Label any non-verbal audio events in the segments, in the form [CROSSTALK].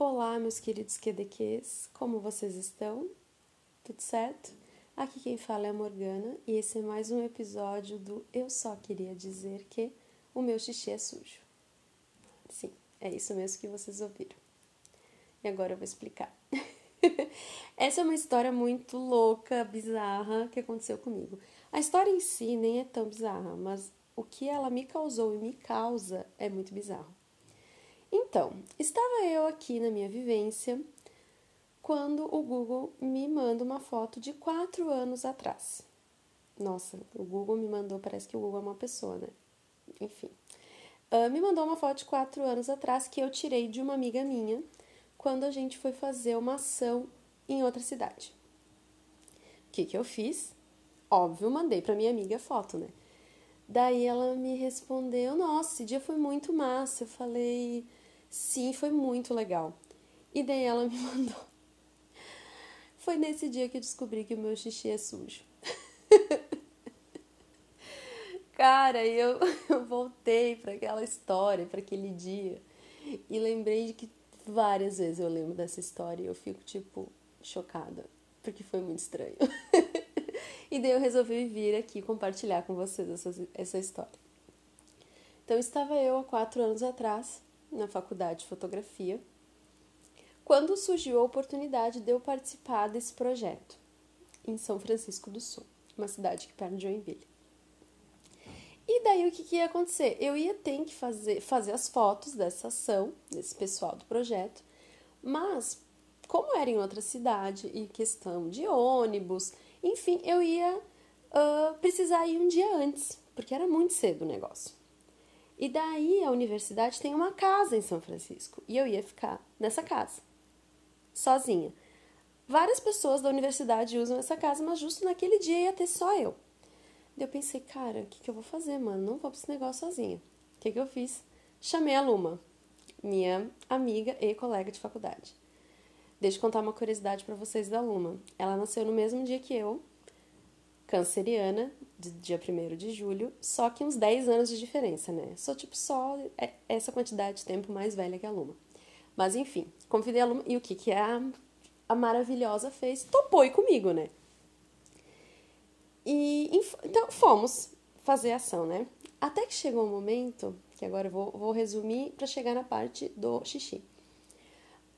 Olá, meus queridos QDQs, como vocês estão? Tudo certo? Aqui quem fala é a Morgana e esse é mais um episódio do Eu Só Queria Dizer Que o Meu Xixi é Sujo. Sim, é isso mesmo que vocês ouviram. E agora eu vou explicar. [LAUGHS] Essa é uma história muito louca, bizarra que aconteceu comigo. A história em si nem é tão bizarra, mas o que ela me causou e me causa é muito bizarro. Então, estava eu aqui na minha vivência quando o Google me manda uma foto de quatro anos atrás. Nossa, o Google me mandou, parece que o Google é uma pessoa, né? Enfim. Uh, me mandou uma foto de quatro anos atrás que eu tirei de uma amiga minha quando a gente foi fazer uma ação em outra cidade. O que, que eu fiz? Óbvio, mandei para minha amiga a foto, né? Daí ela me respondeu: Nossa, esse dia foi muito massa. Eu falei: Sim, foi muito legal. E daí ela me [LAUGHS] mandou. Foi nesse dia que eu descobri que o meu xixi é sujo. [LAUGHS] Cara, eu, [LAUGHS] eu voltei para aquela história, para aquele dia, e lembrei de que várias vezes eu lembro dessa história e eu fico, tipo, chocada, porque foi muito estranho. E daí eu resolvi vir aqui compartilhar com vocês essa, essa história. Então, estava eu há quatro anos atrás na faculdade de fotografia, quando surgiu a oportunidade de eu participar desse projeto em São Francisco do Sul, uma cidade que perto de Joinville. E daí o que, que ia acontecer? Eu ia ter que fazer, fazer as fotos dessa ação, desse pessoal do projeto, mas como era em outra cidade e questão de ônibus, enfim, eu ia uh, precisar ir um dia antes, porque era muito cedo o negócio. E daí a universidade tem uma casa em São Francisco e eu ia ficar nessa casa, sozinha. Várias pessoas da universidade usam essa casa, mas justo naquele dia ia ter só eu. Daí eu pensei, cara, o que, que eu vou fazer, mano? Não vou pra esse negócio sozinha. O que, que eu fiz? Chamei a Luma, minha amiga e colega de faculdade. Deixa eu contar uma curiosidade para vocês da Luma. Ela nasceu no mesmo dia que eu, canceriana, de dia 1 de julho, só que uns 10 anos de diferença, né? Sou tipo só é, essa quantidade de tempo mais velha que a Luma. Mas enfim, convidei a Luma e o que, que a, a maravilhosa fez? Topou e comigo, né? E então fomos fazer ação, né? Até que chegou um momento, que agora eu vou, vou resumir para chegar na parte do xixi.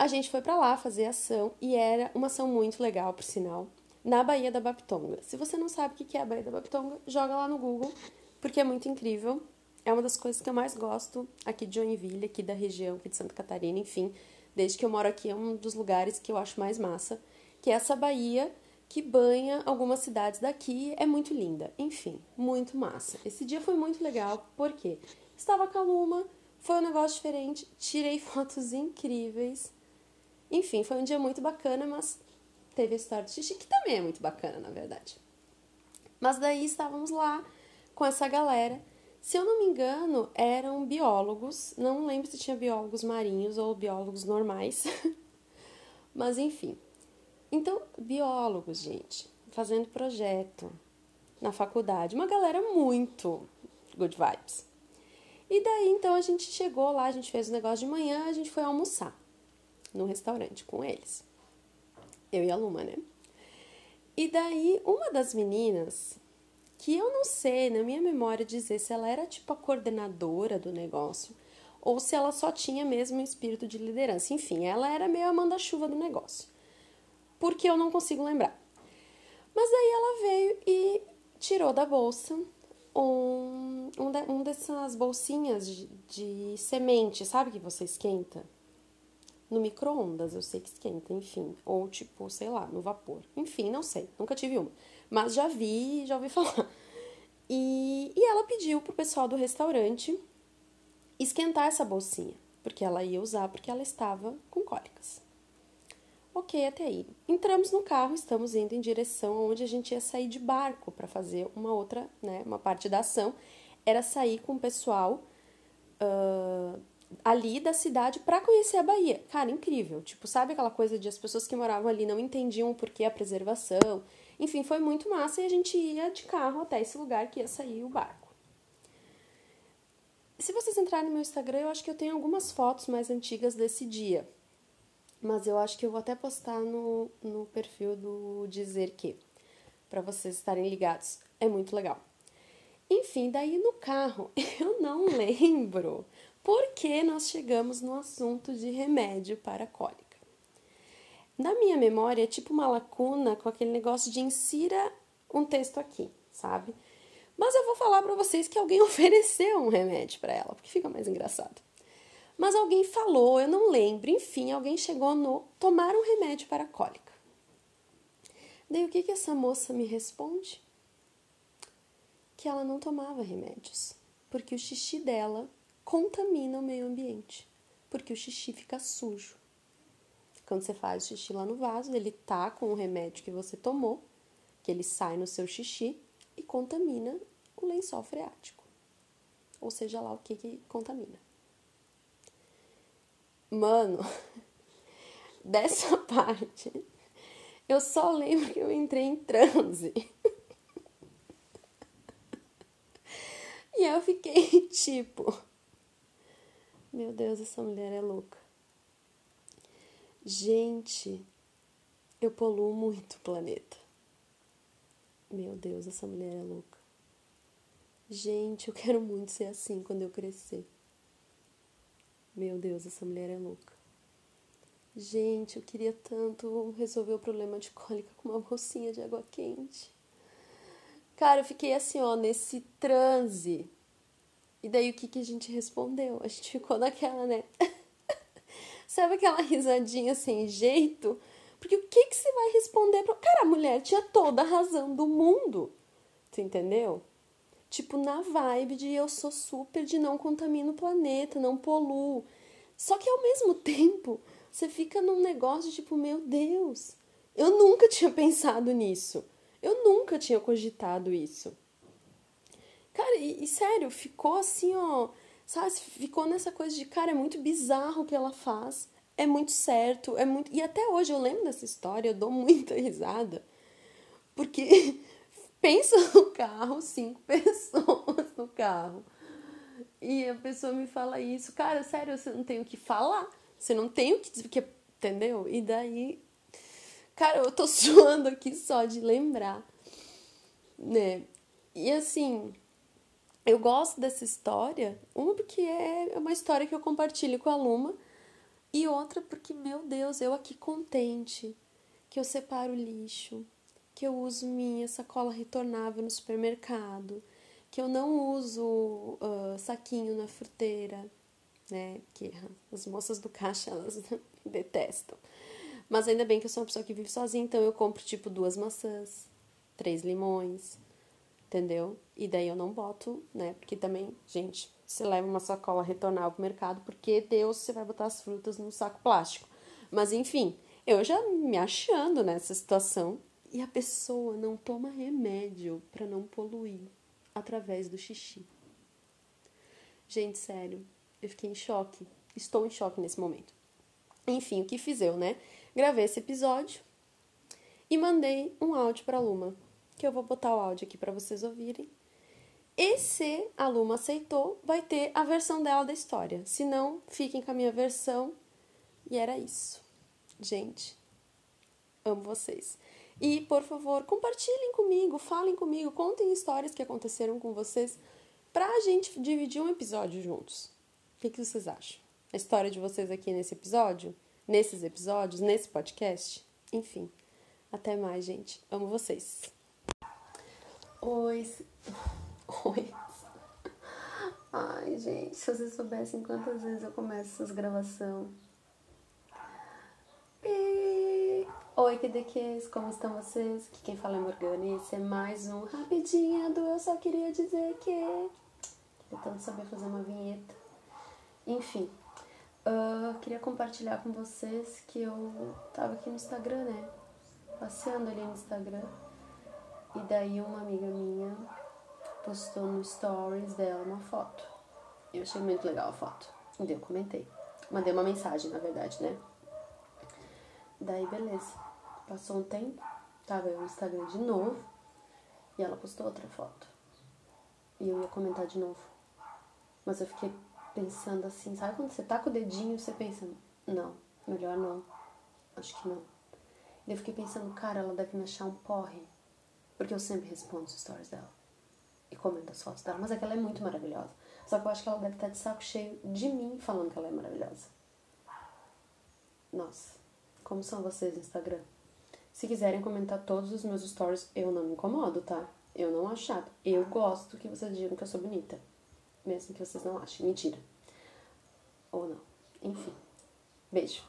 A gente foi para lá fazer ação e era uma ação muito legal, por sinal na Baía da Baptonga. Se você não sabe o que é a Baía da Baptonga, joga lá no Google, porque é muito incrível. É uma das coisas que eu mais gosto aqui de Joinville, aqui da região, aqui de Santa Catarina, enfim. Desde que eu moro aqui, é um dos lugares que eu acho mais massa, que é essa baía que banha algumas cidades daqui. É muito linda. Enfim, muito massa. Esse dia foi muito legal, porque estava caluma, foi um negócio diferente, tirei [LAUGHS] fotos incríveis. Enfim, foi um dia muito bacana, mas teve a história do xixi, que também é muito bacana, na verdade. Mas daí estávamos lá com essa galera. Se eu não me engano, eram biólogos. Não lembro se tinha biólogos marinhos ou biólogos normais. [LAUGHS] Mas enfim. Então, biólogos, gente, fazendo projeto na faculdade. Uma galera muito good vibes. E daí, então, a gente chegou lá, a gente fez o negócio de manhã, a gente foi almoçar no restaurante com eles. Eu e a Luma, né? E daí, uma das meninas, que eu não sei, na minha memória, dizer se ela era tipo a coordenadora do negócio ou se ela só tinha mesmo um espírito de liderança. Enfim, ela era meio a manda-chuva do negócio. Porque eu não consigo lembrar. Mas daí ela veio e tirou da bolsa um, um, de, um dessas bolsinhas de, de semente, sabe que você esquenta? No micro-ondas, eu sei que esquenta, enfim. Ou tipo, sei lá, no vapor. Enfim, não sei, nunca tive uma. Mas já vi, já ouvi [LAUGHS] falar. E, e ela pediu pro pessoal do restaurante esquentar essa bolsinha, porque ela ia usar porque ela estava com cólicas. Ok, até aí. Entramos no carro, estamos indo em direção onde a gente ia sair de barco para fazer uma outra, né, uma parte da ação. Era sair com o pessoal uh, ali da cidade para conhecer a Bahia. Cara, incrível. Tipo, sabe aquela coisa de as pessoas que moravam ali não entendiam o porquê a preservação. Enfim, foi muito massa e a gente ia de carro até esse lugar que ia sair o barco. Se vocês entrarem no meu Instagram, eu acho que eu tenho algumas fotos mais antigas desse dia. Mas eu acho que eu vou até postar no, no perfil do Dizer Que, para vocês estarem ligados. É muito legal. Enfim, daí no carro, [LAUGHS] eu não lembro por que nós chegamos no assunto de remédio para cólica. Na minha memória, é tipo uma lacuna com aquele negócio de insira um texto aqui, sabe? Mas eu vou falar para vocês que alguém [LAUGHS] ofereceu um remédio para ela, porque fica mais engraçado. Mas alguém falou, eu não lembro, enfim, alguém chegou no tomar um remédio para cólica. Daí o que, que essa moça me responde? Que ela não tomava remédios, porque o xixi dela contamina o meio ambiente, porque o xixi fica sujo. Quando você faz xixi lá no vaso, ele tá com o remédio que você tomou, que ele sai no seu xixi e contamina o lençol freático. Ou seja lá o que, que contamina. Mano, [LAUGHS] dessa [LAUGHS] parte, eu só lembro que eu entrei em transe. [LAUGHS] e eu fiquei tipo, meu Deus, essa mulher é louca. Gente, eu poluo muito o planeta. Meu Deus, essa mulher é louca. Gente, eu quero muito ser assim quando eu crescer. Meu Deus, essa mulher é louca. Gente, eu queria tanto resolver o problema de cólica com uma bolsinha de água quente. Cara, eu fiquei assim, ó, nesse transe. E daí o que, que a gente respondeu? A gente ficou naquela, né? [LAUGHS] Sabe aquela risadinha sem jeito? Porque o que, que você vai responder pra. Cara, a mulher tinha toda a razão do mundo. Tu entendeu? Tipo, na vibe de eu sou super de não contamino o planeta, não poluo. Só que ao mesmo [LAUGHS] tempo, você fica num negócio tipo, meu Deus, eu nunca tinha pensado nisso. Eu nunca tinha cogitado isso. Cara, e, e sério, ficou assim, ó. Sabe, ficou nessa coisa de, cara, é muito bizarro o que ela faz. É muito certo, é muito. E até hoje eu lembro dessa história, eu dou [LAUGHS] muita risada. Porque [LAUGHS] pensa no carro, cinco [LAUGHS] pessoas no carro. E a pessoa me fala isso. Cara, sério, você não tem o que falar. Você não tem o que dizer, porque, entendeu? E daí. Cara, eu tô suando aqui só de lembrar. Né? E assim, eu gosto dessa história. Uma, porque é uma história que eu compartilho com a Luma. E outra, porque, meu Deus, eu aqui contente que eu separo o lixo, que eu uso minha sacola retornável no supermercado, que eu não uso uh, saquinho na fruteira, né? Que as moças do caixa elas [LAUGHS] detestam. Mas ainda bem que eu sou uma pessoa que vive sozinha, então eu compro tipo duas maçãs, três limões, entendeu? E daí eu não boto, né? Porque também, gente, você leva uma sacola retornável pro mercado, porque Deus você vai botar as frutas num saco plástico. Mas enfim, eu já me achando nessa situação, e a pessoa não toma remédio para não poluir através do xixi. Gente, sério, eu fiquei em choque. Estou em choque nesse momento. Enfim, o que fiz eu, né? Gravei esse episódio e mandei um áudio para Luma, que eu vou botar o áudio aqui para vocês ouvirem. E se a Luma aceitou, vai ter a versão dela da história. Se não, fiquem com a minha versão. E era isso. Gente, amo vocês. E, por favor, compartilhem comigo, falem comigo, contem histórias que aconteceram com vocês pra gente dividir um episódio juntos. O que, que vocês acham? A história de vocês aqui nesse episódio? Nesses episódios? Nesse podcast? Enfim. Até mais, gente. Amo vocês. Oi. [LAUGHS] Oi. Ai, gente, se vocês soubessem quantas vezes eu começo essas gravações. Oi, QDQs, como estão vocês? Aqui quem fala é Morgana e esse é mais um Rapidinha do Eu Só Queria Dizer Que. Queria tanto saber fazer uma vinheta. Enfim, uh, queria compartilhar com vocês que eu tava aqui no Instagram, né? Passeando ali no Instagram. E daí uma amiga minha postou no stories dela uma foto. Eu achei muito legal a foto. E daí eu comentei. Mandei uma mensagem, na verdade, né? Daí, beleza. Passou um tempo, tava eu no Instagram de novo e ela postou outra foto. E eu ia comentar de novo. Mas eu fiquei pensando assim, sabe quando você tá com o dedinho, você pensa, não, melhor não. Acho que não. Daí eu fiquei pensando, cara, ela deve me achar um porre. Porque eu sempre respondo os stories dela. E comento as fotos dela. Mas é que ela é muito maravilhosa. Só que eu acho que ela deve estar de saco cheio de mim falando que ela é maravilhosa. Nossa, como são vocês no Instagram? Se quiserem comentar todos os meus stories, eu não me incomodo, tá? Eu não acho chato. Eu gosto que vocês digam que eu sou bonita. Mesmo que vocês não achem. Mentira. Ou não. Enfim. Beijo.